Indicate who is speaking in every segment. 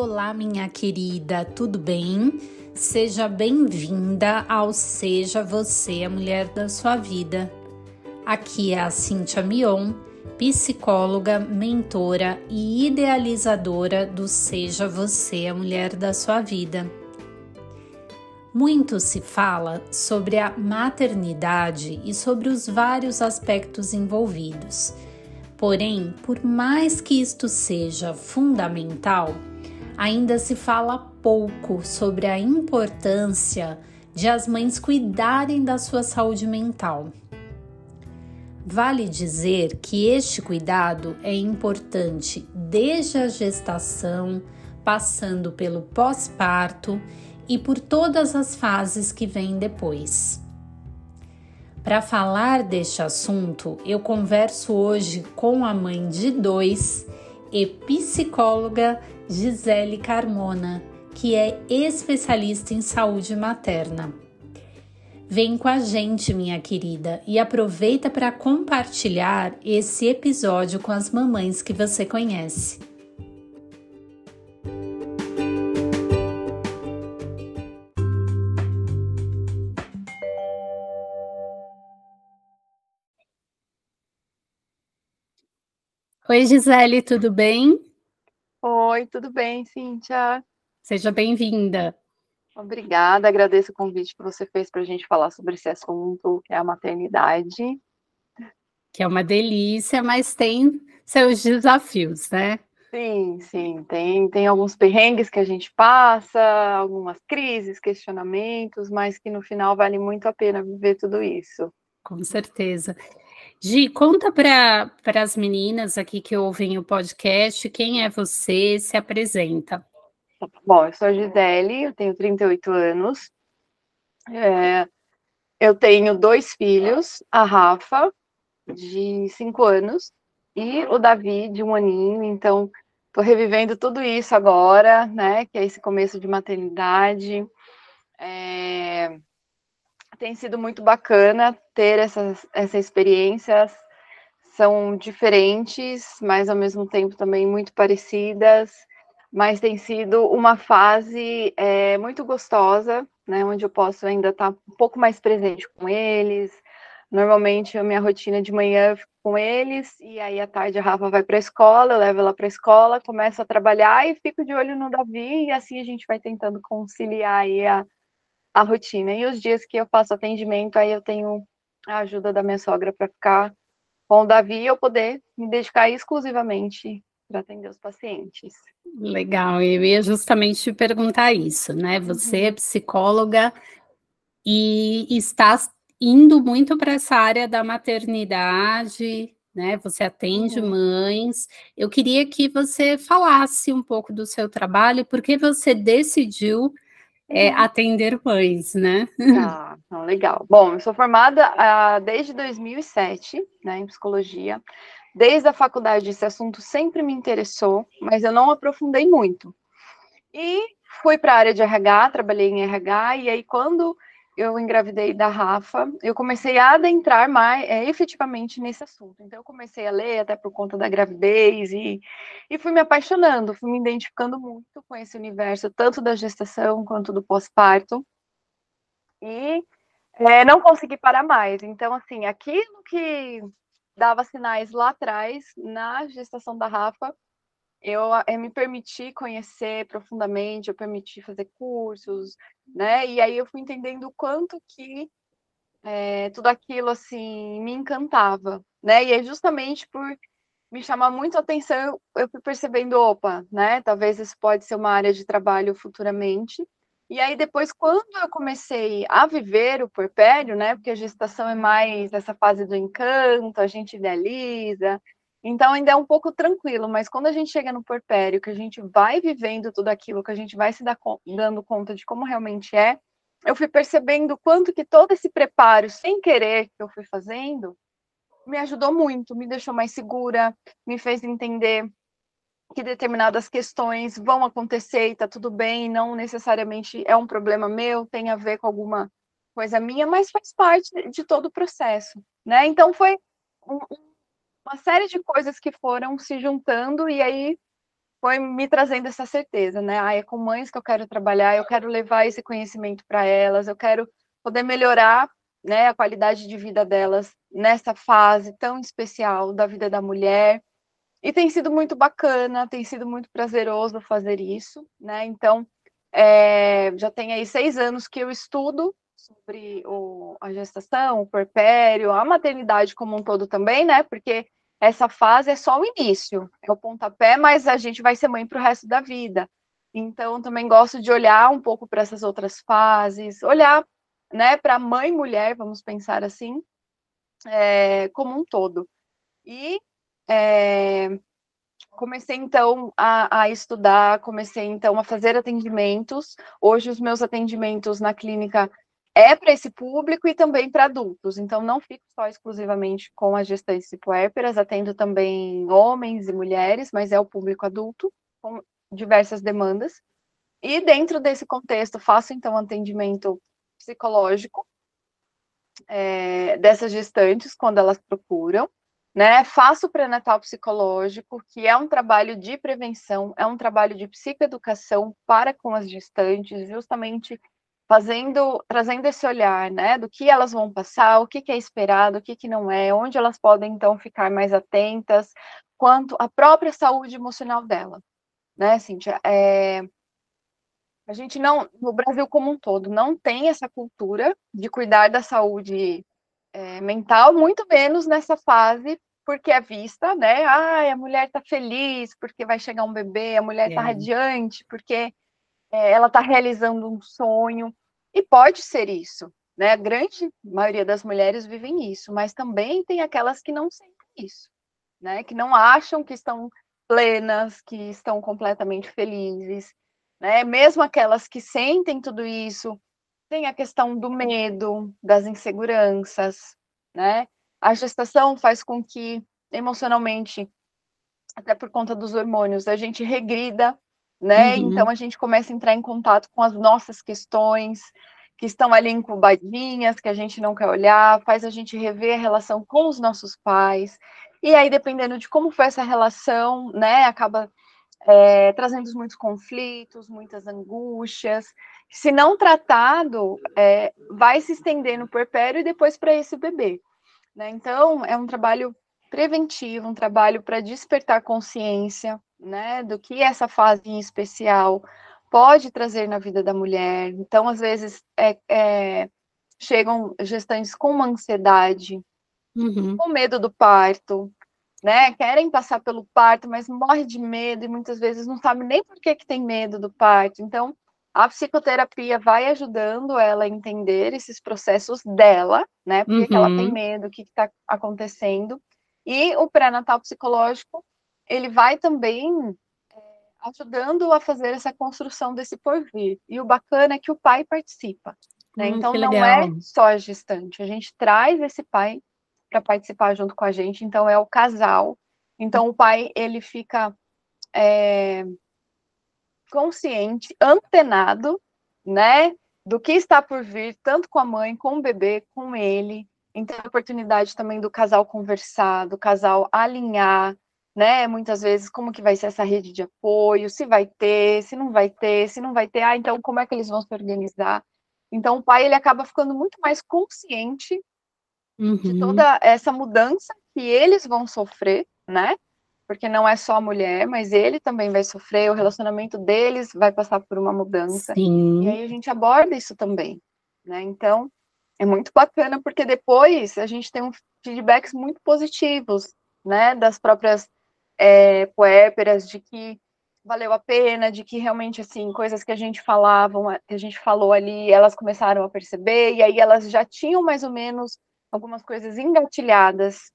Speaker 1: Olá, minha querida, tudo bem? Seja bem-vinda ao Seja Você a Mulher da Sua Vida. Aqui é a Cíntia Mion, psicóloga, mentora e idealizadora do Seja Você a Mulher da Sua Vida. Muito se fala sobre a maternidade e sobre os vários aspectos envolvidos. Porém, por mais que isto seja fundamental, ainda se fala pouco sobre a importância de as mães cuidarem da sua saúde mental. Vale dizer que este cuidado é importante desde a gestação, passando pelo pós-parto e por todas as fases que vêm depois. Para falar deste assunto, eu converso hoje com a mãe de dois e psicóloga Gisele Carmona, que é especialista em saúde materna. Vem com a gente, minha querida, e aproveita para compartilhar esse episódio com as mamães que você conhece. Oi, Gisele, tudo bem?
Speaker 2: Oi, tudo bem, Cíntia?
Speaker 1: Seja bem-vinda.
Speaker 2: Obrigada, agradeço o convite que você fez para a gente falar sobre esse assunto, que é a maternidade.
Speaker 1: Que é uma delícia, mas tem seus desafios, né?
Speaker 2: Sim, sim, tem, tem alguns perrengues que a gente passa, algumas crises, questionamentos, mas que no final vale muito a pena viver tudo isso.
Speaker 1: Com certeza. Gi, conta para as meninas aqui que ouvem o podcast quem é você, se apresenta.
Speaker 2: Bom, eu sou a Gisele, eu tenho 38 anos. É, eu tenho dois filhos, a Rafa, de 5 anos, e o Davi, de um aninho. Então, estou revivendo tudo isso agora, né? Que é esse começo de maternidade. É, tem sido muito bacana ter essas, essa experiência. São diferentes, mas ao mesmo tempo também muito parecidas. Mas tem sido uma fase é, muito gostosa, né? Onde eu posso ainda estar um pouco mais presente com eles. Normalmente a minha rotina de manhã eu fico com eles e aí à tarde a Rafa vai para a escola, eu levo ela para a escola, começo a trabalhar e fico de olho no Davi e assim a gente vai tentando conciliar aí a, a rotina. E os dias que eu faço atendimento, aí eu tenho a ajuda da minha sogra para ficar com o Davi e eu poder me dedicar exclusivamente para atender os pacientes.
Speaker 1: Legal, eu ia justamente te perguntar isso, né? Você é uhum. psicóloga e está indo muito para essa área da maternidade, né? Você atende uhum. mães. Eu queria que você falasse um pouco do seu trabalho, porque você decidiu é, uhum. atender mães, né?
Speaker 2: Ah, legal. Bom, eu sou formada ah, desde 2007, né, em psicologia. Desde a faculdade esse assunto sempre me interessou, mas eu não aprofundei muito. E fui para a área de RH, trabalhei em RH, e aí quando eu engravidei da Rafa, eu comecei a adentrar mais é, efetivamente nesse assunto. Então, eu comecei a ler até por conta da gravidez e, e fui me apaixonando, fui me identificando muito com esse universo, tanto da gestação quanto do pós-parto. E é, não consegui parar mais. Então, assim, aquilo que dava sinais lá atrás, na gestação da Rafa, eu, eu eh, me permiti conhecer profundamente, eu permiti fazer cursos, né? E aí eu fui entendendo o quanto que é, tudo aquilo assim me encantava, né? E é justamente por me chamar muito a atenção, eu, fui percebendo, opa, né? Talvez isso pode ser uma área de trabalho futuramente. E aí depois, quando eu comecei a viver o porpério, né? Porque a gestação é mais essa fase do encanto, a gente idealiza, então ainda é um pouco tranquilo, mas quando a gente chega no porpério, que a gente vai vivendo tudo aquilo, que a gente vai se dando conta de como realmente é, eu fui percebendo quanto que todo esse preparo, sem querer, que eu fui fazendo, me ajudou muito, me deixou mais segura, me fez entender que determinadas questões vão acontecer e tá tudo bem, não necessariamente é um problema meu, tem a ver com alguma coisa minha, mas faz parte de todo o processo, né? Então foi um, uma série de coisas que foram se juntando e aí foi me trazendo essa certeza, né? Ah, é com mães que eu quero trabalhar, eu quero levar esse conhecimento para elas, eu quero poder melhorar, né, a qualidade de vida delas nessa fase tão especial da vida da mulher. E tem sido muito bacana, tem sido muito prazeroso fazer isso, né? Então, é, já tem aí seis anos que eu estudo sobre o, a gestação, o porpério, a maternidade como um todo também, né? Porque essa fase é só o início, é o pontapé, mas a gente vai ser mãe para o resto da vida. Então, também gosto de olhar um pouco para essas outras fases, olhar né, para mãe e mulher, vamos pensar assim, é, como um todo. E é, comecei então a, a, estudar, comecei então a fazer atendimentos. Hoje os meus atendimentos na clínica é para esse público e também para adultos. Então não fico só exclusivamente com as gestantes e puérperas, atendo também homens e mulheres, mas é o público adulto com diversas demandas. E dentro desse contexto faço então atendimento psicológico é, dessas gestantes quando elas procuram, né? Faço pré-natal psicológico, que é um trabalho de prevenção, é um trabalho de psicoeducação para com as gestantes, justamente fazendo, trazendo esse olhar, né, do que elas vão passar, o que, que é esperado, o que, que não é, onde elas podem então ficar mais atentas, quanto à própria saúde emocional dela, né, Cíntia? É, a gente não, no Brasil como um todo, não tem essa cultura de cuidar da saúde é, mental, muito menos nessa fase, porque é vista, né? Ah, a mulher está feliz porque vai chegar um bebê, a mulher está é. radiante porque é, ela está realizando um sonho. E pode ser isso, né? A grande maioria das mulheres vivem isso, mas também tem aquelas que não sentem isso, né? Que não acham que estão plenas, que estão completamente felizes, né? Mesmo aquelas que sentem tudo isso, tem a questão do medo, das inseguranças, né? A gestação faz com que emocionalmente, até por conta dos hormônios, a gente regrida, né? Uhum. Então a gente começa a entrar em contato com as nossas questões que estão ali incubadinhas, que a gente não quer olhar, faz a gente rever a relação com os nossos pais. E aí, dependendo de como foi essa relação, né, acaba é, trazendo muitos conflitos, muitas angústias. Se não tratado, é, vai se estender no puerpério e depois para esse bebê. Né? Então, é um trabalho preventivo, um trabalho para despertar consciência né, do que essa fase em especial pode trazer na vida da mulher. Então, às vezes, é, é, chegam gestantes com uma ansiedade, uhum. com medo do parto, né? Querem passar pelo parto, mas morre de medo e muitas vezes não sabe nem por que, que tem medo do parto. Então, a psicoterapia vai ajudando ela a entender esses processos dela, né? Por que, uhum. ela tem uhum. medo, o que está acontecendo. E o pré-natal psicológico, ele vai também é, ajudando a fazer essa construção desse porvir. E o bacana é que o pai participa. Né? Hum, então, não é só a gestante, a gente traz esse pai para participar junto com a gente. Então é o casal. Então o pai ele fica é, consciente, antenado, né, do que está por vir, tanto com a mãe, com o bebê, com ele. Então a oportunidade também do casal conversar, do casal alinhar, né? Muitas vezes como que vai ser essa rede de apoio, se vai ter, se não vai ter, se não vai ter, ah, então como é que eles vão se organizar? Então o pai ele acaba ficando muito mais consciente uhum. de toda essa mudança que eles vão sofrer, né? Porque não é só a mulher, mas ele também vai sofrer, o relacionamento deles vai passar por uma mudança. Sim. E aí a gente aborda isso também, né? Então, é muito bacana porque depois a gente tem um feedbacks muito positivos, né, das próprias é, puérperas, de que valeu a pena, de que realmente, assim, coisas que a gente falava, que a gente falou ali, elas começaram a perceber, e aí elas já tinham mais ou menos algumas coisas engatilhadas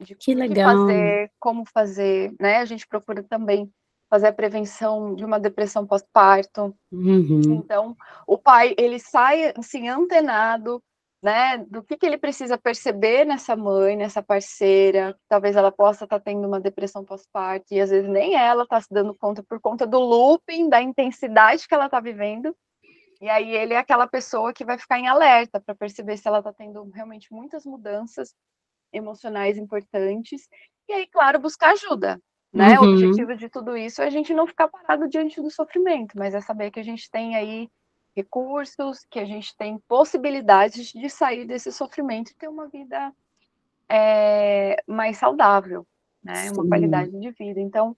Speaker 2: de que, que fazer, como fazer, né? A gente procura também fazer a prevenção de uma depressão pós-parto. Uhum. Então, o pai, ele sai, assim, antenado, né, do que, que ele precisa perceber nessa mãe, nessa parceira, talvez ela possa estar tá tendo uma depressão pós-parto, e às vezes nem ela está se dando conta por conta do looping, da intensidade que ela está vivendo, e aí ele é aquela pessoa que vai ficar em alerta para perceber se ela está tendo realmente muitas mudanças emocionais importantes. E aí, claro, buscar ajuda, né? Uhum. O objetivo de tudo isso é a gente não ficar parado diante do sofrimento, mas é saber que a gente tem aí recursos, que a gente tem possibilidades de sair desse sofrimento e ter uma vida é, mais saudável, né? Sim. Uma qualidade de vida. Então,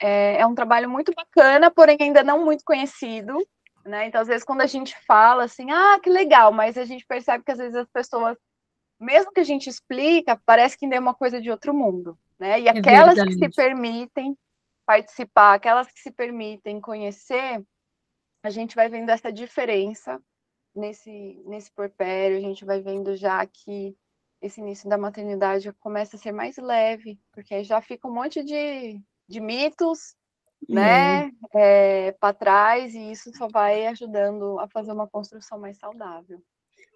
Speaker 2: é, é, um trabalho muito bacana, porém ainda não muito conhecido, né? Então, às vezes, quando a gente fala assim, ah, que legal, mas a gente percebe que às vezes as pessoas, mesmo que a gente explica, parece que ainda é uma coisa de outro mundo, né? E é aquelas é que se permitem participar, aquelas que se permitem conhecer, a gente vai vendo essa diferença nesse, nesse porpério, a gente vai vendo já que esse início da maternidade começa a ser mais leve, porque já fica um monte de, de mitos, né, é, para trás, e isso só vai ajudando a fazer uma construção mais saudável.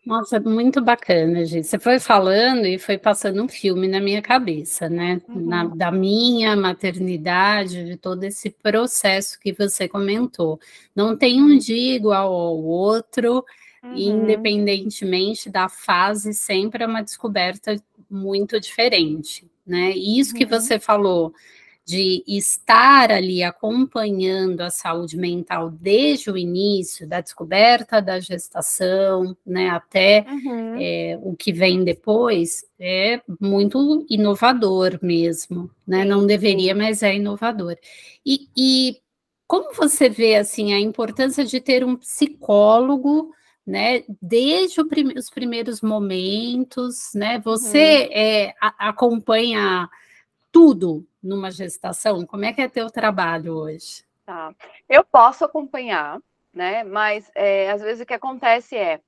Speaker 1: Nossa, muito bacana, gente. Você foi falando e foi passando um filme na minha cabeça, né? Uhum. Na, da minha maternidade, de todo esse processo que você comentou. Não tem um dia igual ao outro, uhum. independentemente da fase, sempre é uma descoberta muito diferente, né? E isso uhum. que você falou de estar ali acompanhando a saúde mental desde o início, da descoberta da gestação, né, até uhum. é, o que vem depois, é muito inovador mesmo, né? Não deveria, mas é inovador. E, e como você vê assim a importância de ter um psicólogo? Né, desde prim os primeiros momentos, né? Você uhum. é, a, acompanha tudo numa gestação? Como é que é teu trabalho hoje?
Speaker 2: Tá. Eu posso acompanhar, né? Mas é, às vezes o que acontece é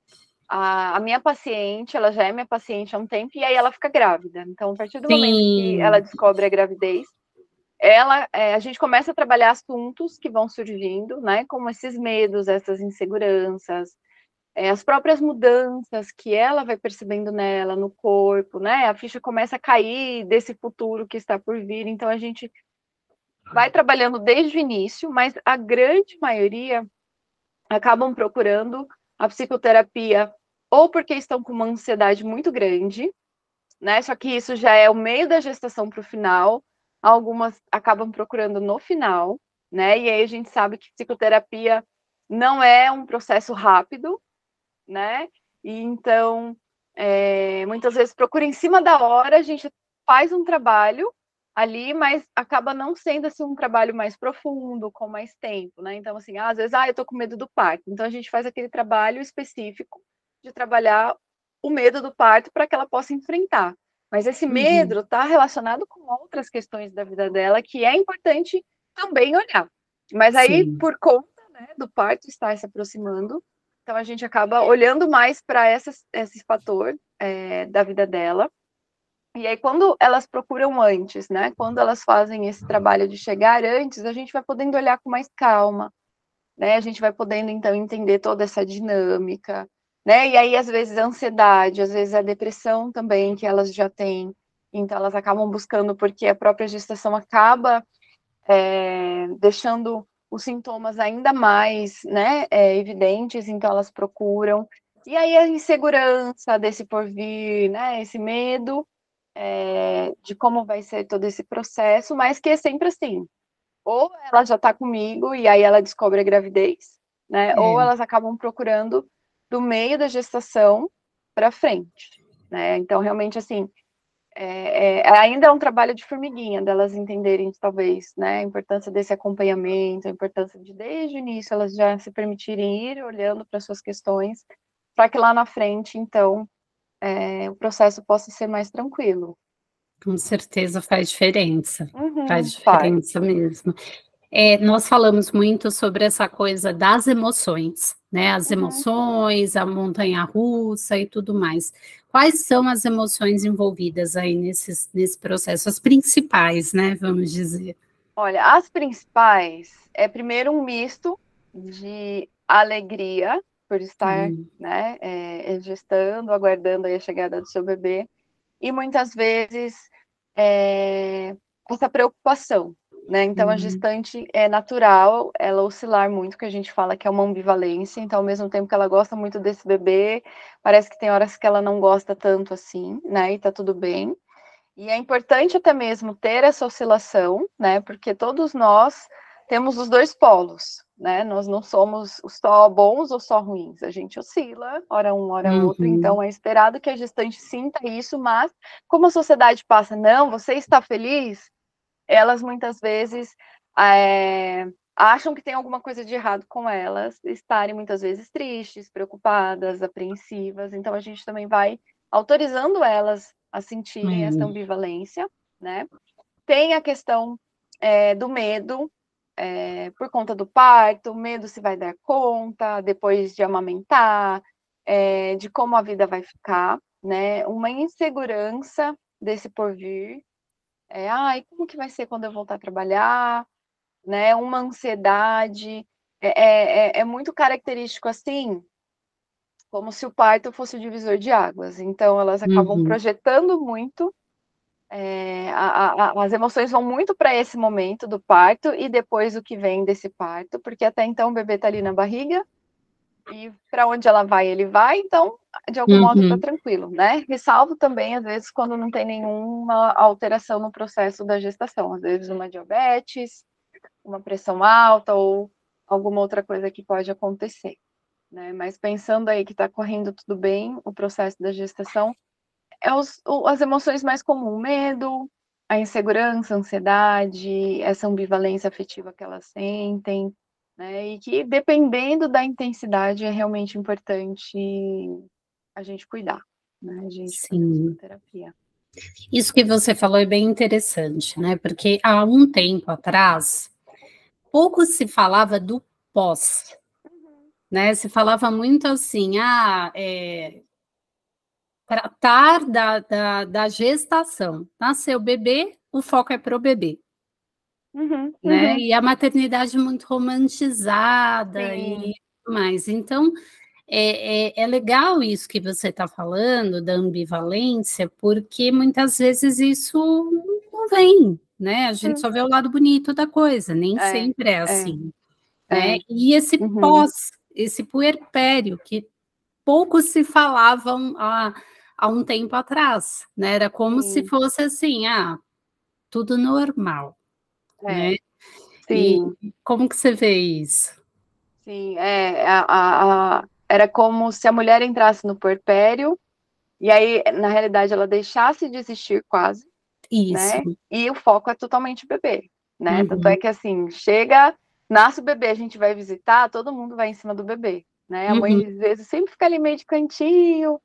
Speaker 2: a, a, minha paciente, ela já é minha paciente há um tempo e aí ela fica grávida. Então, a partir do Sim. momento que ela descobre a gravidez, ela, é, a gente começa a trabalhar assuntos que vão surgindo, né? Como esses medos, essas inseguranças, é, as próprias mudanças que ela vai percebendo nela, no corpo, né? A ficha começa a cair desse futuro que está por vir. Então a gente vai trabalhando desde o início, mas a grande maioria acabam procurando a psicoterapia ou porque estão com uma ansiedade muito grande, né? Só que isso já é o meio da gestação para o final. Algumas acabam procurando no final, né? E aí a gente sabe que psicoterapia não é um processo rápido, né? E então, é, muitas vezes procura em cima da hora, a gente faz um trabalho ali, mas acaba não sendo assim um trabalho mais profundo, com mais tempo, né? Então, assim, às vezes, ah, eu tô com medo do parto. Então, a gente faz aquele trabalho específico de trabalhar o medo do parto para que ela possa enfrentar. Mas esse uhum. medo está relacionado com outras questões da vida dela que é importante também olhar. Mas aí, Sim. por conta né, do parto estar se aproximando, então a gente acaba olhando mais para esse fator é, da vida dela. E aí, quando elas procuram antes, né? Quando elas fazem esse trabalho de chegar antes, a gente vai podendo olhar com mais calma, né? A gente vai podendo, então, entender toda essa dinâmica, né? E aí, às vezes, a ansiedade, às vezes a depressão também, que elas já têm. Então, elas acabam buscando, porque a própria gestação acaba é, deixando os sintomas ainda mais né, é, evidentes, então elas procuram. E aí a insegurança desse porvir, né, esse medo é, de como vai ser todo esse processo, mas que é sempre assim. Ou ela já está comigo e aí ela descobre a gravidez, né? É. Ou elas acabam procurando do meio da gestação para frente, né? Então realmente assim, é, é, ainda é um trabalho de formiguinha, delas entenderem, talvez, né, a importância desse acompanhamento, a importância de, desde o início, elas já se permitirem ir olhando para suas questões, para que lá na frente, então, é, o processo possa ser mais tranquilo.
Speaker 1: Com certeza faz diferença, uhum, faz diferença faz. mesmo. É, nós falamos muito sobre essa coisa das emoções, né? As uhum. emoções, a montanha russa e tudo mais. Quais são as emoções envolvidas aí nesse, nesse processo? As principais, né? Vamos dizer.
Speaker 2: Olha, as principais é primeiro um misto de alegria por estar, hum. né, é, gestando, aguardando a chegada do seu bebê, e muitas vezes é, essa preocupação, né? Então, uhum. a gestante é natural ela oscilar muito, que a gente fala que é uma ambivalência. Então, ao mesmo tempo que ela gosta muito desse bebê, parece que tem horas que ela não gosta tanto assim, né? E tá tudo bem. E é importante até mesmo ter essa oscilação, né? Porque todos nós temos os dois polos, né? Nós não somos só bons ou só ruins, a gente oscila, hora um, hora uhum. outro, então é esperado que a gestante sinta isso, mas como a sociedade passa, não, você está feliz, elas muitas vezes é, acham que tem alguma coisa de errado com elas, estarem muitas vezes tristes, preocupadas, apreensivas, então a gente também vai autorizando elas a sentirem uhum. essa ambivalência, né? Tem a questão é, do medo, é, por conta do parto, medo se vai dar conta, depois de amamentar, é, de como a vida vai ficar, né? Uma insegurança desse porvir. É, ai, como que vai ser quando eu voltar a trabalhar? Né? Uma ansiedade. É, é, é, é muito característico assim, como se o parto fosse o divisor de águas. Então, elas acabam uhum. projetando muito é, a, a, as emoções vão muito para esse momento do parto e depois o que vem desse parto, porque até então o bebê está ali na barriga e para onde ela vai, ele vai, então de algum uhum. modo está tranquilo, né? Ressalvo também, às vezes, quando não tem nenhuma alteração no processo da gestação, às vezes uma diabetes, uma pressão alta ou alguma outra coisa que pode acontecer, né? Mas pensando aí que está correndo tudo bem, o processo da gestação, é os, as emoções mais comuns, medo, a insegurança, a ansiedade, essa ambivalência afetiva que elas sentem, né? E que dependendo da intensidade é realmente importante a gente cuidar, né? A gente
Speaker 1: Sim. terapia. Isso que você falou é bem interessante, né? Porque há um tempo atrás, pouco se falava do pós, uhum. né? Se falava muito assim, ah, é, tratar da, da, da gestação. Nasceu o bebê, o foco é para o bebê. Uhum, né? Uhum. E a maternidade muito romantizada Sim. e mais. Então, é, é, é, legal isso que você está falando, da ambivalência, porque muitas vezes isso não vem, né? A gente só vê o lado bonito da coisa, nem é, sempre é, é. assim. Né? É. E esse uhum. pós, esse puerpério, que pouco se falavam há, há um tempo atrás, né? Era como Sim. se fosse assim, ah, tudo normal, é. né? Sim. E como que você vê isso?
Speaker 2: Sim, é, a, a, a, era como se a mulher entrasse no puerpério e aí, na realidade, ela deixasse de existir quase, isso. né? E o foco é totalmente bebê, né? Uhum. Tanto é que, assim, chega, nasce o bebê, a gente vai visitar, todo mundo vai em cima do bebê, né? A mãe, uhum. às vezes, sempre fica ali meio de cantinho,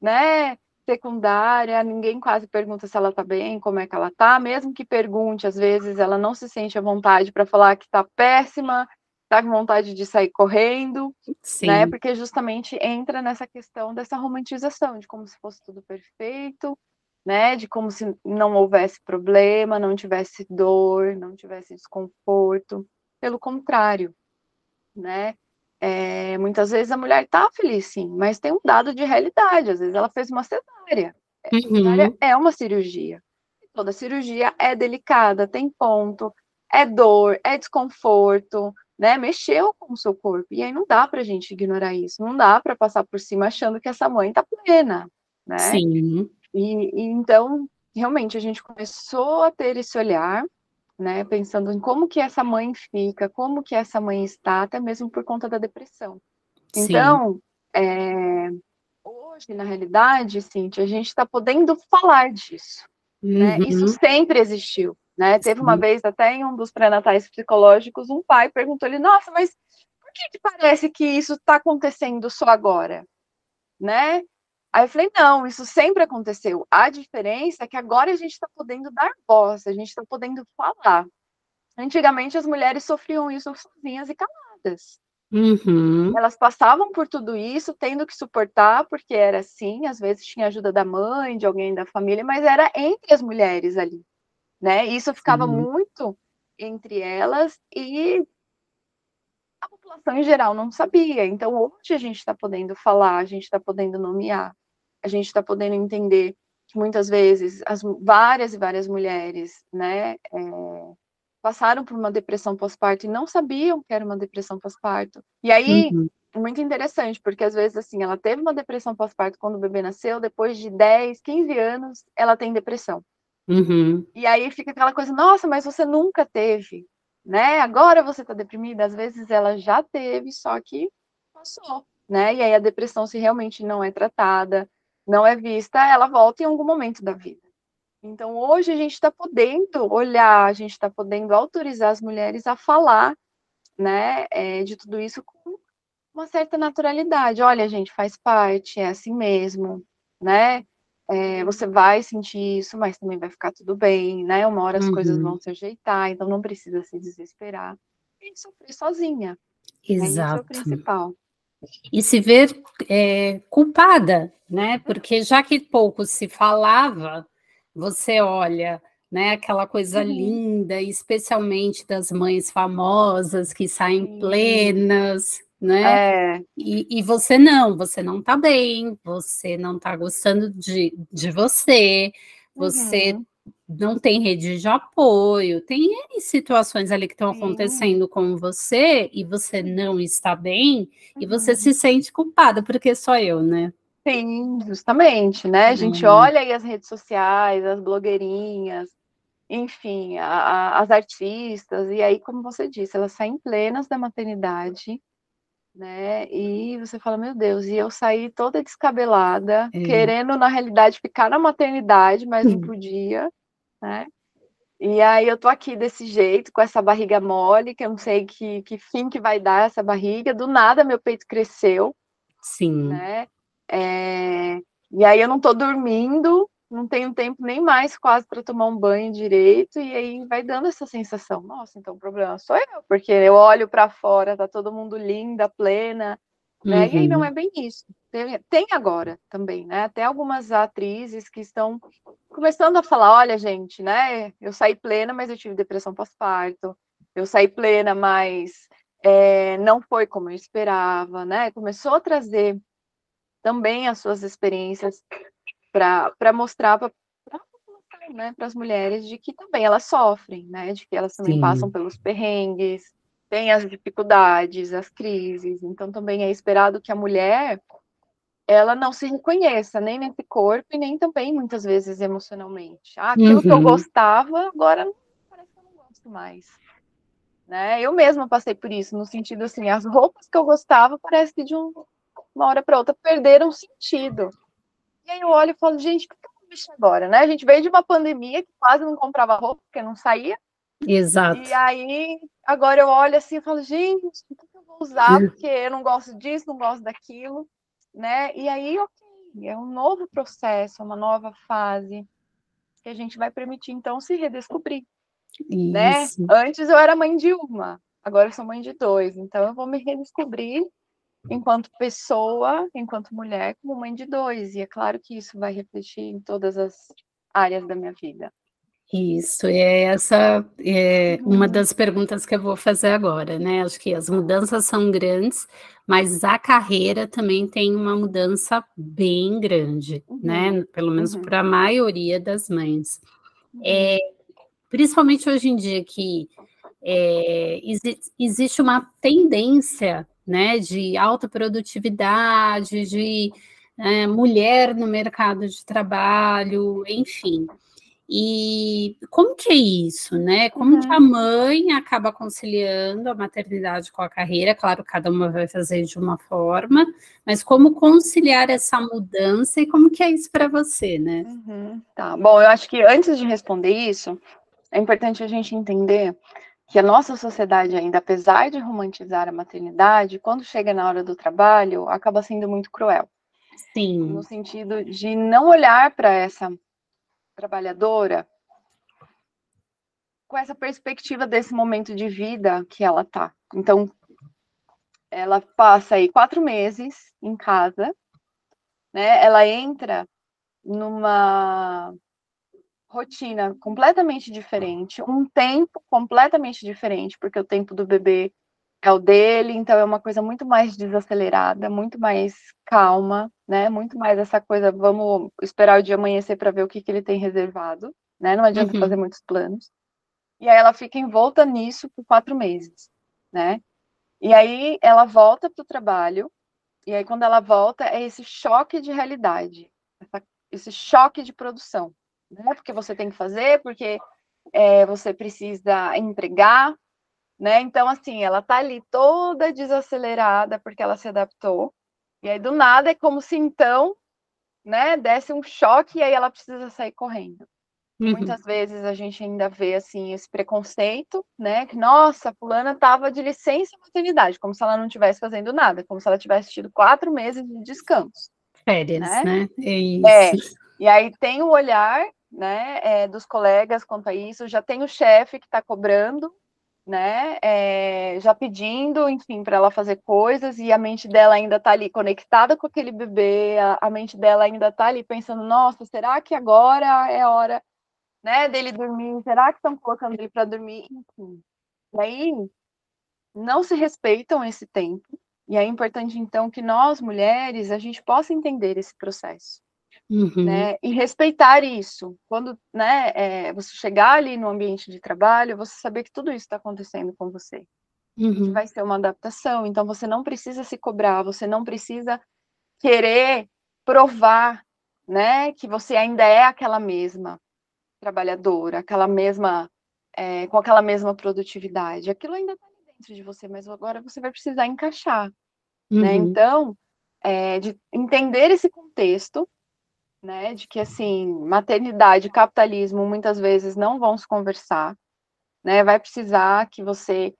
Speaker 2: né? Secundária, ninguém quase pergunta se ela tá bem, como é que ela tá, mesmo que pergunte, às vezes ela não se sente à vontade para falar que tá péssima, tá com vontade de sair correndo, Sim. né? Porque justamente entra nessa questão dessa romantização, de como se fosse tudo perfeito, né? De como se não houvesse problema, não tivesse dor, não tivesse desconforto. Pelo contrário, né? É, muitas vezes a mulher está feliz, sim, mas tem um dado de realidade. Às vezes ela fez uma cesárea. Uhum. Cesárea é uma cirurgia. Toda cirurgia é delicada, tem ponto, é dor, é desconforto, né? Mexeu com o seu corpo. E aí não dá para a gente ignorar isso. Não dá para passar por cima achando que essa mãe está plena, né? Sim. E, e então, realmente, a gente começou a ter esse olhar né? Pensando em como que essa mãe fica, como que essa mãe está, até mesmo por conta da depressão. Então, é, hoje, na realidade, Cintia, a gente está podendo falar disso. Uhum. Né? Isso sempre existiu. Né? Teve uma vez, até em um dos pré-natais psicológicos, um pai perguntou-lhe, nossa, mas por que, que parece que isso está acontecendo só agora? Né? Aí eu falei, não, isso sempre aconteceu. A diferença é que agora a gente está podendo dar voz, a gente está podendo falar. Antigamente as mulheres sofriam isso sozinhas e caladas. Uhum. Elas passavam por tudo isso, tendo que suportar, porque era assim, às vezes tinha ajuda da mãe, de alguém da família, mas era entre as mulheres ali, né? Isso ficava uhum. muito entre elas e população em geral não sabia. Então, hoje a gente está podendo falar, a gente está podendo nomear a gente está podendo entender que muitas vezes as várias e várias mulheres, né, é, passaram por uma depressão pós-parto e não sabiam que era uma depressão pós-parto. E aí, uhum. muito interessante, porque às vezes, assim, ela teve uma depressão pós-parto quando o bebê nasceu, depois de 10, 15 anos, ela tem depressão. Uhum. E aí fica aquela coisa, nossa, mas você nunca teve, né? Agora você está deprimida. Às vezes ela já teve, só que passou, né? E aí a depressão, se realmente não é tratada, não é vista, ela volta em algum momento da vida. Então, hoje a gente está podendo olhar, a gente está podendo autorizar as mulheres a falar, né, é, de tudo isso com uma certa naturalidade. Olha, gente, faz parte, é assim mesmo, né? É, você vai sentir isso, mas também vai ficar tudo bem, né? Uma hora as uhum. coisas vão se ajeitar, então não precisa se desesperar e sofrer sozinha.
Speaker 1: Exato. Né? Isso é
Speaker 2: o principal.
Speaker 1: E se ver é, culpada, né? Porque já que pouco se falava, você olha, né, aquela coisa uhum. linda, especialmente das mães famosas que saem plenas, né? É. E, e, você não, você não tá bem, você não tá gostando de, de você, você uhum. não tem rede de apoio, tem situações ali que estão acontecendo com você e você não está bem, uhum. e você uhum. se sente culpada, porque sou eu, né?
Speaker 2: Sim, justamente, né? A gente uhum. olha aí as redes sociais, as blogueirinhas, enfim, a, a, as artistas, e aí, como você disse, elas saem plenas da maternidade, né? E você fala, meu Deus, e eu saí toda descabelada, é. querendo, na realidade, ficar na maternidade, mas não podia, né? E aí eu tô aqui desse jeito, com essa barriga mole, que eu não sei que, que fim que vai dar essa barriga, do nada meu peito cresceu.
Speaker 1: Sim.
Speaker 2: Né? É, e aí eu não estou dormindo, não tenho tempo nem mais quase para tomar um banho direito, e aí vai dando essa sensação, nossa, então o problema sou eu, porque eu olho para fora, tá todo mundo linda, plena, né? Uhum. E aí não uhum. é bem isso. Tem, tem, agora também, né? Até algumas atrizes que estão começando a falar, olha, gente, né? Eu saí plena, mas eu tive depressão pós-parto. Eu saí plena, mas é, não foi como eu esperava, né? Começou a trazer também as suas experiências para mostrar para né, as mulheres de que também elas sofrem, né, de que elas também Sim. passam pelos perrengues, têm as dificuldades, as crises. Então também é esperado que a mulher ela não se reconheça nem nesse corpo e nem também muitas vezes emocionalmente. Ah, aquilo uhum. que eu uhum. gostava agora parece que eu não gosto mais. Né? Eu mesma passei por isso, no sentido assim, as roupas que eu gostava parece que de um uma hora para outra, perderam sentido. E aí eu olho e falo, gente, o que eu vou agora, né? A gente veio de uma pandemia que quase não comprava roupa, porque não saía.
Speaker 1: Exato.
Speaker 2: E aí, agora eu olho assim e falo, gente, o que eu vou usar? Porque eu não gosto disso, não gosto daquilo, né? E aí, ok, é um novo processo, uma nova fase que a gente vai permitir, então, se redescobrir. Né? Isso. Né? Antes eu era mãe de uma, agora eu sou mãe de dois, então eu vou me redescobrir enquanto pessoa, enquanto mulher, como mãe de dois. E é claro que isso vai refletir em todas as áreas da minha vida.
Speaker 1: Isso, é essa é uma uhum. das perguntas que eu vou fazer agora, né? Acho que as mudanças são grandes, mas a carreira também tem uma mudança bem grande, uhum. né? Pelo menos uhum. para a maioria das mães. Uhum. É, principalmente hoje em dia que é, existe uma tendência né, de alta produtividade, de é, mulher no mercado de trabalho, enfim. E como que é isso, né? Como uhum. que a uhum. mãe acaba conciliando a maternidade com a carreira? Claro, cada uma vai fazer de uma forma, mas como conciliar essa mudança e como que é isso para você, né?
Speaker 2: Uhum. Tá. Bom, eu acho que antes de responder isso, é importante a gente entender que a nossa sociedade ainda, apesar de romantizar a maternidade, quando chega na hora do trabalho, acaba sendo muito cruel.
Speaker 1: Sim.
Speaker 2: No sentido de não olhar para essa trabalhadora com essa perspectiva desse momento de vida que ela tá. Então, ela passa aí quatro meses em casa, né? Ela entra numa rotina completamente diferente, um tempo completamente diferente, porque o tempo do bebê é o dele, então é uma coisa muito mais desacelerada, muito mais calma, né? Muito mais essa coisa, vamos esperar o dia amanhecer para ver o que, que ele tem reservado, né? Não adianta uhum. fazer muitos planos. E aí ela fica envolta nisso por quatro meses, né? E aí ela volta para o trabalho, e aí quando ela volta é esse choque de realidade, essa, esse choque de produção né? Porque você tem que fazer, porque é, você precisa entregar, né? Então, assim, ela tá ali toda desacelerada porque ela se adaptou. E aí, do nada, é como se então, né, desse um choque e aí ela precisa sair correndo. Uhum. Muitas vezes a gente ainda vê, assim, esse preconceito, né? Que, nossa, a fulana tava de licença maternidade, como se ela não estivesse fazendo nada, como se ela tivesse tido quatro meses de descanso.
Speaker 1: Férias, né? né?
Speaker 2: É, é e aí tem o olhar né, é, dos colegas quanto a isso, já tem o chefe que está cobrando, né, é, já pedindo, enfim, para ela fazer coisas, e a mente dela ainda está ali conectada com aquele bebê, a, a mente dela ainda está ali pensando, nossa, será que agora é hora, né, dele dormir? Será que estão colocando ele para dormir? Enfim. E aí, não se respeitam esse tempo, e é importante, então, que nós, mulheres, a gente possa entender esse processo. Uhum. Né, e respeitar isso. Quando né, é, você chegar ali no ambiente de trabalho, você saber que tudo isso está acontecendo com você. Uhum. vai ser uma adaptação. Então, você não precisa se cobrar, você não precisa querer provar né, que você ainda é aquela mesma trabalhadora, aquela mesma, é, com aquela mesma produtividade. Aquilo ainda está dentro de você, mas agora você vai precisar encaixar. Né? Uhum. Né? Então, é, de entender esse contexto né? De que assim, maternidade e capitalismo muitas vezes não vão se conversar, né? Vai precisar que você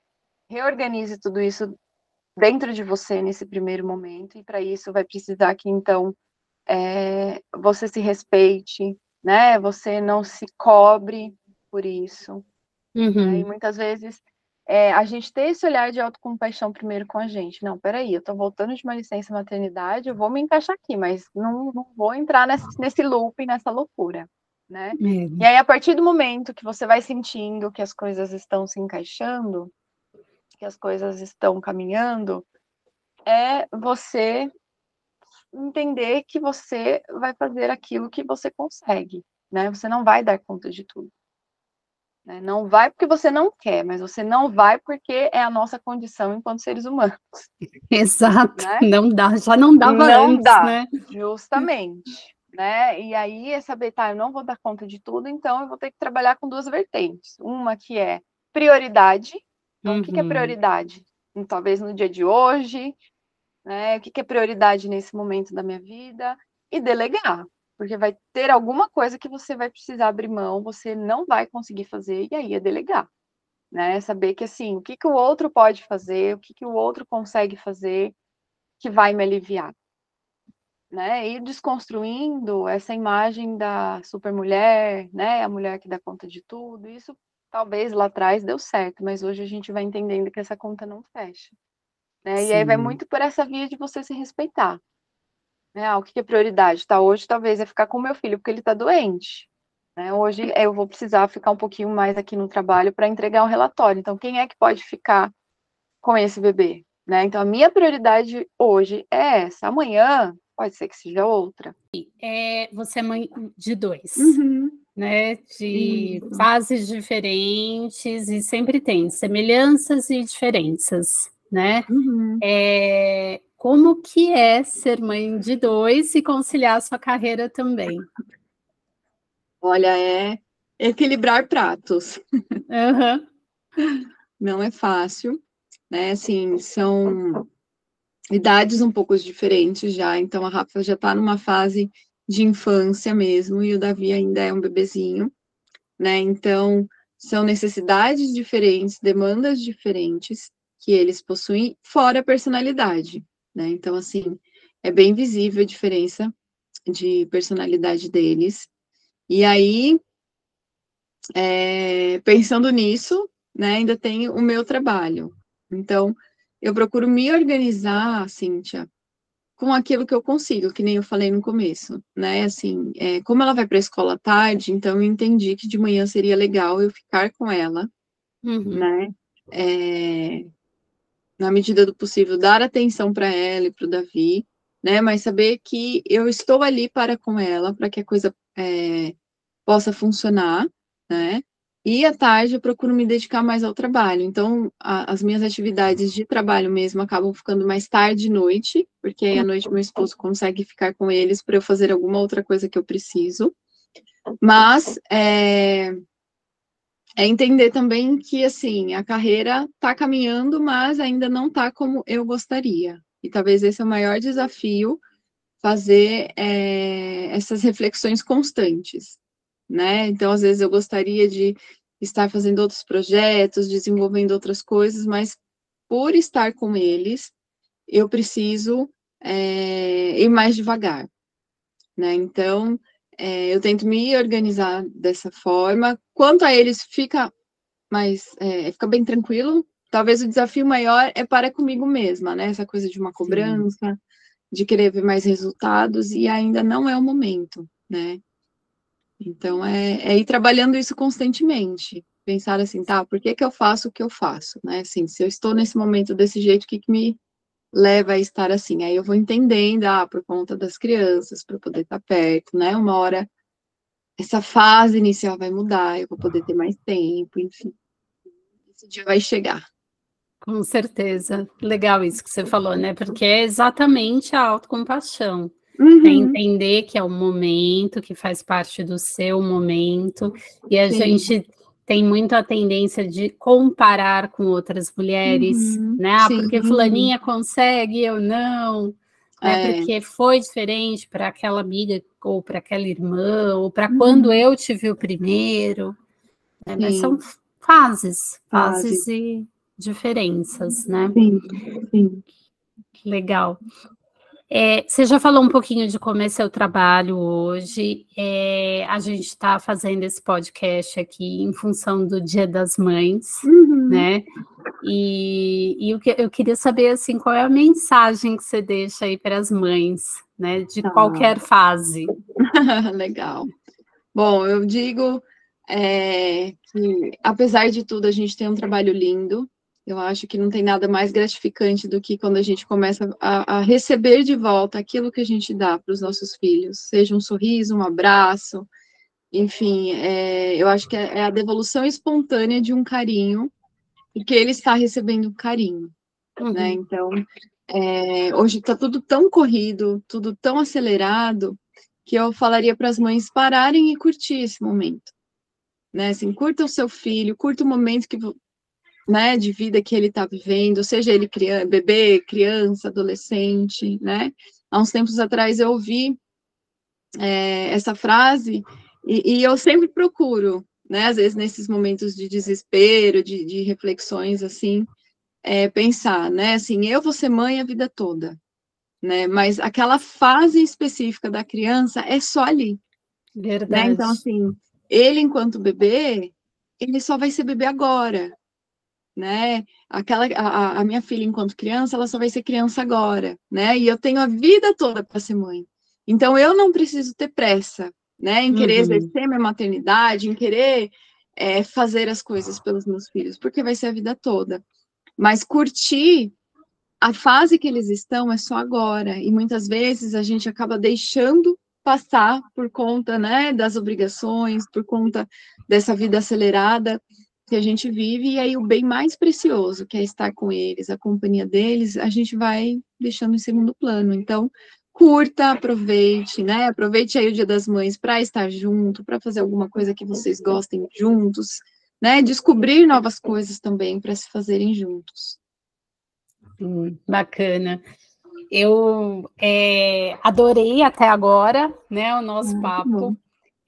Speaker 2: reorganize tudo isso dentro de você nesse primeiro momento, e para isso vai precisar que então é, você se respeite, né? Você não se cobre por isso. Uhum. Né? E muitas vezes é, a gente ter esse olhar de autocompaixão primeiro com a gente. Não, peraí, eu tô voltando de uma licença maternidade, eu vou me encaixar aqui, mas não, não vou entrar nesse, nesse loop, nessa loucura, né? E aí, a partir do momento que você vai sentindo que as coisas estão se encaixando, que as coisas estão caminhando, é você entender que você vai fazer aquilo que você consegue, né? Você não vai dar conta de tudo. Né? Não vai porque você não quer, mas você não vai porque é a nossa condição enquanto seres humanos.
Speaker 1: Exato, né? não dá, já não dava não antes, dá, né?
Speaker 2: Justamente. Né? E aí é saber, tá, eu não vou dar conta de tudo, então eu vou ter que trabalhar com duas vertentes. Uma que é prioridade. Então, uhum. o que, que é uhum. prioridade? Talvez no dia de hoje, né? O que, que é prioridade nesse momento da minha vida? E delegar porque vai ter alguma coisa que você vai precisar abrir mão, você não vai conseguir fazer, e aí é delegar. Né? Saber que assim, o que, que o outro pode fazer, o que, que o outro consegue fazer que vai me aliviar. Né? E desconstruindo essa imagem da supermulher, né? A mulher que dá conta de tudo. Isso talvez lá atrás deu certo, mas hoje a gente vai entendendo que essa conta não fecha. Né? E aí vai muito por essa via de você se respeitar. Né? Ah, o que é prioridade? Tá, hoje talvez é ficar com meu filho, porque ele está doente. Né? Hoje eu vou precisar ficar um pouquinho mais aqui no trabalho para entregar um relatório. Então, quem é que pode ficar com esse bebê? Né? Então, a minha prioridade hoje é essa. Amanhã pode ser que seja outra.
Speaker 1: É, você é mãe de dois, uhum. né? De uhum. fases diferentes e sempre tem semelhanças e diferenças, né? Uhum. É, como que é ser mãe de dois e conciliar a sua carreira também?
Speaker 2: Olha, é equilibrar pratos. Uhum. Não é fácil, né? Assim, são idades um pouco diferentes já. Então, a Rafa já está numa fase de infância mesmo e o Davi ainda é um bebezinho, né? Então, são necessidades diferentes, demandas diferentes que eles possuem, fora a personalidade né? Então, assim, é bem visível a diferença de personalidade deles. E aí, é, pensando nisso, né, ainda tem o meu trabalho. Então, eu procuro me organizar, Cíntia, com aquilo que eu consigo, que nem eu falei no começo, né? Assim, é, como ela vai para a escola tarde, então eu entendi que de manhã seria legal eu ficar com ela, uhum. né? É, na medida do possível, dar atenção para ela e para o Davi, né? Mas saber que eu estou ali para com ela, para que a coisa é, possa funcionar, né? E à tarde eu procuro me dedicar mais ao trabalho. Então, a, as minhas atividades de trabalho mesmo acabam ficando mais tarde e noite, porque aí à noite meu esposo consegue ficar com eles para eu fazer alguma outra coisa que eu preciso. Mas é, é entender também que, assim, a carreira está caminhando, mas ainda não está como eu gostaria. E talvez esse é o maior desafio, fazer é, essas reflexões constantes, né? Então, às vezes eu gostaria de estar fazendo outros projetos, desenvolvendo outras coisas, mas por estar com eles, eu preciso é, ir mais devagar, né? Então, é, eu tento me organizar dessa forma. Quanto a eles, fica mais, é, fica bem tranquilo. Talvez o desafio maior é para comigo mesma, né? Essa coisa de uma cobrança, Sim. de querer ver mais resultados, e ainda não é o momento, né? Então, é, é ir trabalhando isso constantemente. Pensar assim, tá, por que, que eu faço o que eu faço, né? Assim, se eu estou nesse momento desse jeito, o que, que me leva a estar assim. Aí eu vou entendendo, ah, por conta das crianças, para poder estar perto, né? Uma hora essa fase inicial vai mudar, eu vou poder ter mais tempo, enfim. Esse dia vai chegar.
Speaker 1: Com certeza. Legal isso que você falou, né? Porque é exatamente a autocompaixão. É uhum. É entender que é o momento, que faz parte do seu momento, e a Sim. gente tem muito a tendência de comparar com outras mulheres, uhum, né? Ah, porque fulaninha consegue, eu não. Né? É. Porque foi diferente para aquela amiga ou para aquela irmã ou para uhum. quando eu tive o primeiro. Né? Mas são fases, fases e diferenças, né?
Speaker 2: Sim, sim.
Speaker 1: Legal. É, você já falou um pouquinho de como é seu trabalho hoje. É, a gente está fazendo esse podcast aqui em função do Dia das Mães, uhum. né? E, e eu, eu, queria saber assim qual é a mensagem que você deixa aí para as mães, né? De ah. qualquer fase.
Speaker 2: Legal. Bom, eu digo é, que apesar de tudo a gente tem um trabalho lindo, eu acho que não tem nada mais gratificante do que quando a gente começa a, a receber de volta aquilo que a gente dá para os nossos filhos, seja um sorriso, um abraço, enfim, é, eu acho que é, é a devolução espontânea de um carinho, porque ele está recebendo carinho, uhum. né? Então, é, hoje está tudo tão corrido, tudo tão acelerado, que eu falaria para as mães pararem e curtir esse momento. Né, assim, curta o seu filho, curta o momento que né, de vida que ele está vivendo, seja ele criança, bebê, criança, adolescente, né? Há uns tempos atrás eu ouvi é, essa frase e, e, eu sempre procuro, né, às vezes nesses momentos de desespero, de, de reflexões assim, é, pensar, né, assim, eu vou ser mãe a vida toda, né, mas aquela fase específica da criança é só ali.
Speaker 1: Verdade. Né?
Speaker 2: Então, assim, ele enquanto bebê, ele só vai ser bebê agora, né? Aquela a, a, minha filha enquanto criança, ela só vai ser criança agora, né? E eu tenho a vida toda para ser mãe. Então eu não preciso ter pressa, né? Em querer uhum. exercer minha maternidade, em querer é, fazer as coisas pelos meus filhos, porque vai ser a vida toda. Mas curtir a fase que eles estão é só agora. E muitas vezes a gente acaba deixando passar por conta, né, das obrigações, por conta dessa vida acelerada que a gente vive, e aí o bem mais precioso, que é estar com eles, a companhia deles, a gente vai deixando em segundo plano. Então, curta, aproveite, né? Aproveite aí o Dia das Mães para estar junto, para fazer alguma coisa que vocês gostem juntos, né? Descobrir novas coisas também para se fazerem juntos.
Speaker 1: Hum, bacana. Eu é, adorei até agora, né, o nosso ah, papo.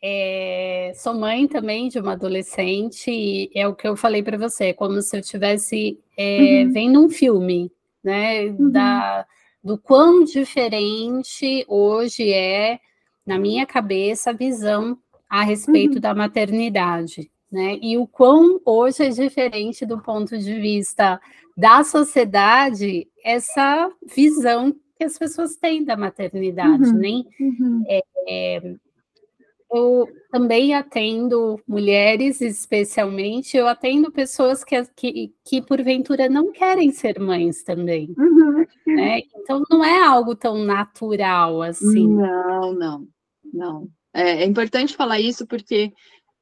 Speaker 1: É, sou mãe também de uma adolescente, e é o que eu falei para você, é como se eu estivesse é, uhum. vendo um filme, né? Uhum. Da, do quão diferente hoje é, na minha cabeça, a visão a respeito uhum. da maternidade, né? E o quão hoje é diferente do ponto de vista da sociedade essa visão que as pessoas têm da maternidade, uhum. nem uhum. é, é, eu também atendo mulheres, especialmente, eu atendo pessoas que, que, que porventura não querem ser mães também. Uhum. Né? Então não é algo tão natural assim.
Speaker 2: Não, não, não. É, é importante falar isso porque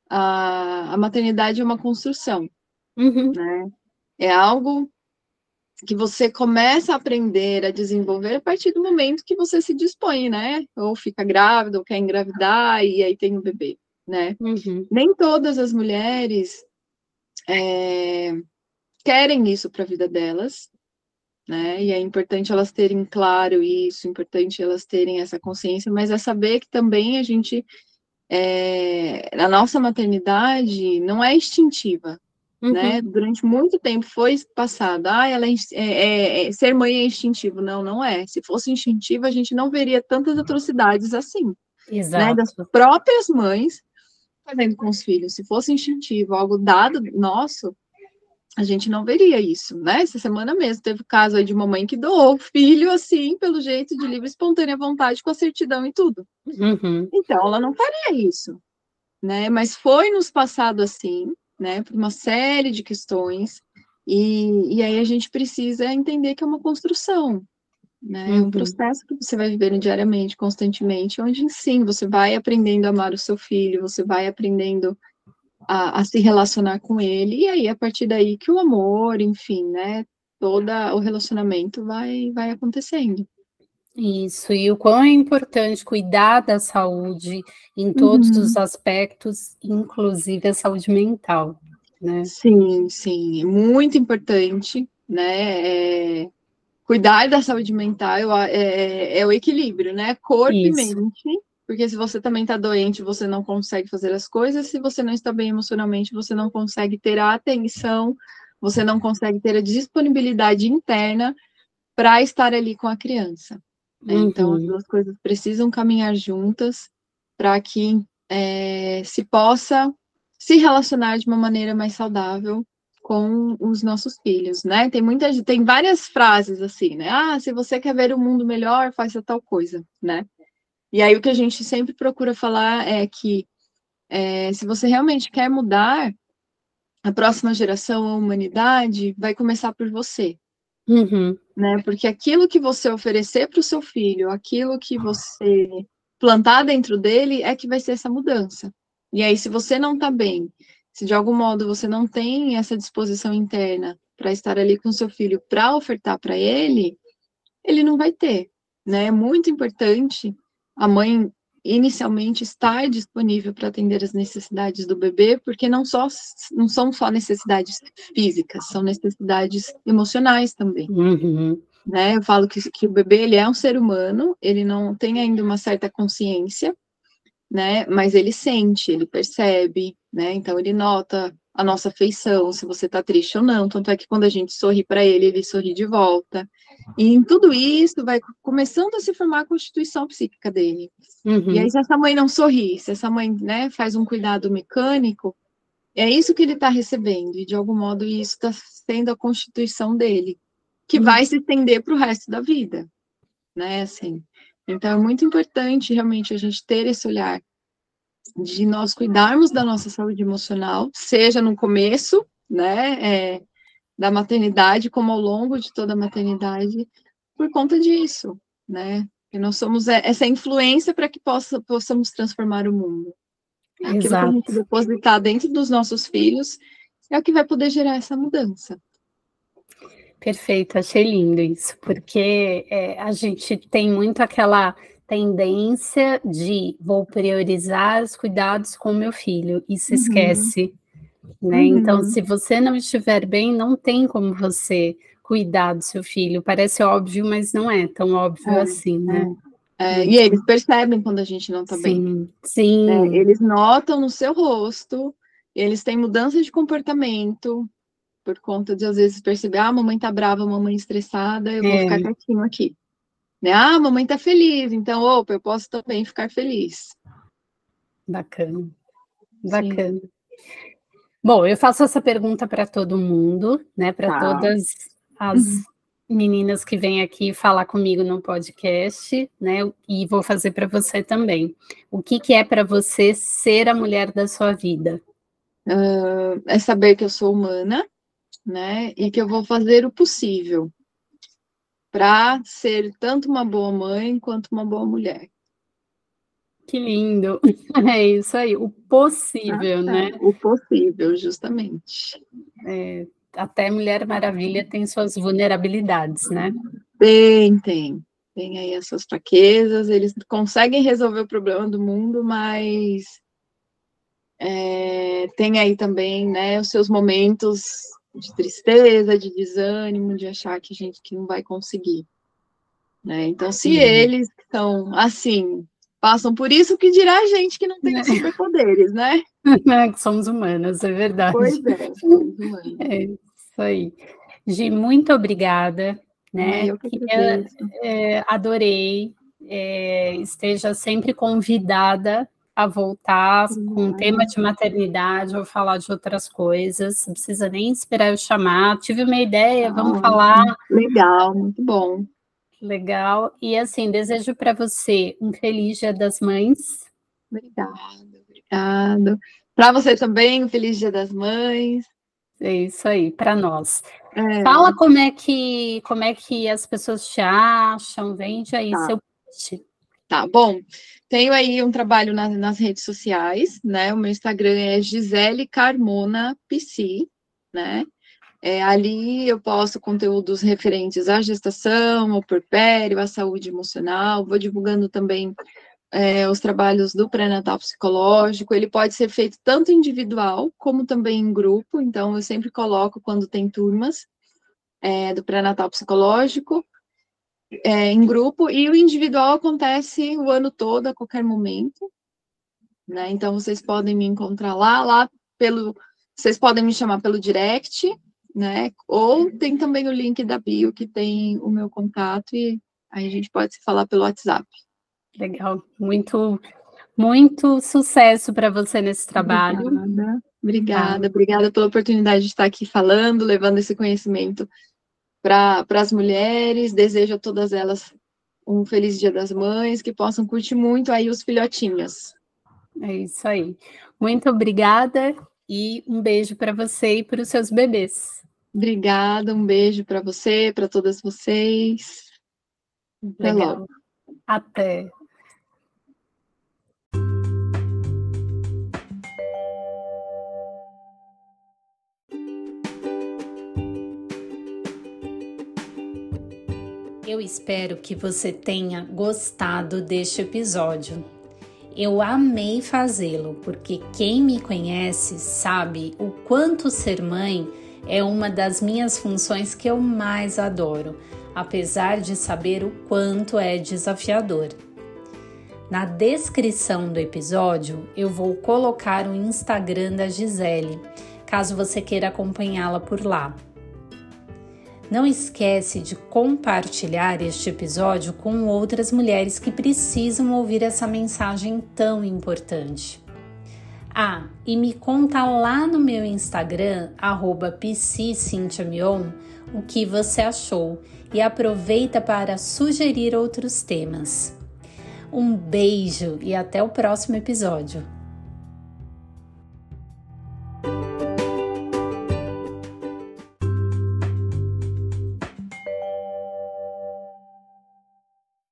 Speaker 2: a, a maternidade é uma construção. Uhum. Né? É algo que você começa a aprender a desenvolver a partir do momento que você se dispõe, né? Ou fica grávida, ou quer engravidar, e aí tem o um bebê, né? Uhum. Nem todas as mulheres é, querem isso para a vida delas, né? E é importante elas terem claro isso, importante elas terem essa consciência, mas é saber que também a gente, é, a nossa maternidade não é instintiva, uhum. né? Durante muito tempo foi passado, ah, ela é, é, é, é, ser mãe é instintivo. Não, não é. Se fosse instintivo, a gente não veria tantas atrocidades assim. Né? Exato. Né? Das próprias mães fazendo com os filhos. Se fosse instintivo, algo dado nosso, a gente não veria isso, né? Essa semana mesmo teve o caso aí de uma mãe que doou o filho assim, pelo jeito de livre espontânea vontade, com a certidão e tudo. Uhum. Então, ela não faria isso, né? Mas foi nos passado assim, né? Por uma série de questões, e, e aí a gente precisa entender que é uma construção, né? Uhum. É um uhum. processo que você vai vivendo diariamente, constantemente, onde sim, você vai aprendendo a amar o seu filho, você vai aprendendo a, a, se relacionar com ele, e aí a partir daí que o amor, enfim, né, todo o relacionamento vai, vai acontecendo.
Speaker 1: Isso, e o quão é importante cuidar da saúde em todos uhum. os aspectos, inclusive a saúde mental, né?
Speaker 2: Sim, sim, muito importante, né? É, cuidar da saúde mental é, é, é, o equilíbrio, né? Corpo Isso. e mente porque se você também está doente, você não consegue fazer as coisas. Se você não está bem emocionalmente, você não consegue ter a atenção, você não consegue ter a disponibilidade interna para estar ali com a criança. Né? Uhum. Então, as duas coisas precisam caminhar juntas para que é, se possa se relacionar de uma maneira mais saudável com os nossos filhos, né? Tem muitas, tem várias frases assim, né? Ah, se você quer ver o mundo melhor, faça tal coisa, né? E aí o que a gente sempre procura falar é que é, se você realmente quer mudar, a próxima geração, a humanidade, vai começar por você. Uhum. Né? Porque aquilo que você oferecer para o seu filho, aquilo que você plantar dentro dele, é que vai ser essa mudança. E aí, se você não está bem, se de algum modo você não tem essa disposição interna para estar ali com seu filho, para ofertar para ele, ele não vai ter. Né? É muito importante a mãe inicialmente estar disponível para atender as necessidades do bebê, porque não, só, não são só necessidades físicas, são necessidades emocionais também. Uhum. Né? Eu falo que, que o bebê ele é um ser humano, ele não tem ainda uma certa consciência, né? Mas ele sente, ele percebe, né? Então ele nota a nossa afeição, se você está triste ou não. Tanto é que quando a gente sorri para ele, ele sorri de volta. E em tudo isso vai começando a se formar a constituição psíquica dele. Uhum. E aí, se essa mãe não sorri, se essa mãe né, faz um cuidado mecânico, é isso que ele está recebendo. E de algum modo isso está sendo a constituição dele, que uhum. vai se estender para o resto da vida. Né? Assim. Então é muito importante realmente a gente ter esse olhar de nós cuidarmos da nossa saúde emocional, seja no começo, né, é, da maternidade, como ao longo de toda a maternidade, por conta disso, né, que nós somos essa influência para que possa, possamos transformar o mundo. Aquilo Exato. que a gente depositar dentro dos nossos filhos é o que vai poder gerar essa mudança.
Speaker 1: Perfeito, achei lindo isso, porque é, a gente tem muito aquela tendência de vou priorizar os cuidados com meu filho e se uhum. esquece, né? Uhum. Então, se você não estiver bem, não tem como você cuidar do seu filho. Parece óbvio, mas não é tão óbvio é, assim, né?
Speaker 2: É. É, e eles percebem quando a gente não está bem.
Speaker 1: Sim.
Speaker 2: É, eles notam no seu rosto, eles têm mudança de comportamento por conta de às vezes perceber, ah, a mamãe tá brava, a mamãe estressada, eu vou ficar é. quietinho aqui. Né? Ah, a mamãe tá feliz, então, opa, eu posso também ficar feliz.
Speaker 1: Bacana. Bacana. Sim. Bom, eu faço essa pergunta para todo mundo, né? Para tá. todas as uhum. meninas que vêm aqui falar comigo no podcast, né? E vou fazer para você também. O que, que é para você ser a mulher da sua vida?
Speaker 2: Uh, é saber que eu sou humana, né? E que eu vou fazer o possível para ser tanto uma boa mãe quanto uma boa mulher.
Speaker 1: Que lindo! É isso aí, o possível, ah, né?
Speaker 2: O possível, justamente.
Speaker 1: É, até Mulher Maravilha tem suas vulnerabilidades, né?
Speaker 2: Tem, tem. Tem aí as suas fraquezas, eles conseguem resolver o problema do mundo, mas é, tem aí também, né, os seus momentos de tristeza, de desânimo, de achar que a gente que não vai conseguir. Né? Então, se eles estão assim, passam por isso, que dirá a gente que não tem é. superpoderes, né?
Speaker 1: que somos humanas, é verdade.
Speaker 2: Pois é, somos humanas.
Speaker 1: É isso aí. Gi, muito obrigada. Né?
Speaker 2: eu que é,
Speaker 1: é, adorei. É, esteja sempre convidada a voltar com o tema de maternidade ou falar de outras coisas. Não precisa nem esperar eu chamar. Tive uma ideia, vamos ah, falar.
Speaker 2: Legal, muito bom.
Speaker 1: Legal. E assim, desejo para você um feliz Dia das Mães.
Speaker 2: Obrigada, obrigado. Para você também, um feliz Dia das Mães.
Speaker 1: É isso aí, para nós. É. Fala como é que como é que as pessoas te acham, vende aí tá. seu post.
Speaker 2: Tá, bom. Tenho aí um trabalho na, nas redes sociais, né? O meu Instagram é Gisele Carmona PC, né? É, ali eu posto conteúdos referentes à gestação, ao porpério, à saúde emocional. Vou divulgando também é, os trabalhos do pré-natal psicológico. Ele pode ser feito tanto individual como também em grupo. Então, eu sempre coloco quando tem turmas é, do pré-natal psicológico é, em grupo, e o individual acontece o ano todo, a qualquer momento. Né? Então, vocês podem me encontrar lá, lá pelo. Vocês podem me chamar pelo direct, né? Ou tem também o link da bio que tem o meu contato e aí a gente pode se falar pelo WhatsApp.
Speaker 1: Legal, muito, muito sucesso para você nesse trabalho.
Speaker 2: Obrigada, obrigada, ah. obrigada pela oportunidade de estar aqui falando, levando esse conhecimento para as mulheres, desejo a todas elas um feliz Dia das Mães, que possam curtir muito aí os filhotinhos.
Speaker 1: É isso aí. Muito obrigada e um beijo para você e para os seus bebês.
Speaker 2: Obrigada, um beijo para você, para todas vocês.
Speaker 1: Até Legal. logo. Até. Eu espero que você tenha gostado deste episódio. Eu amei fazê-lo porque quem me conhece sabe o quanto ser mãe é uma das minhas funções que eu mais adoro, apesar de saber o quanto é desafiador. Na descrição do episódio eu vou colocar o Instagram da Gisele, caso você queira acompanhá-la por lá. Não esquece de compartilhar este episódio com outras mulheres que precisam ouvir essa mensagem tão importante. Ah, e me conta lá no meu Instagram, arroba o que você achou e aproveita para sugerir outros temas. Um beijo e até o próximo episódio.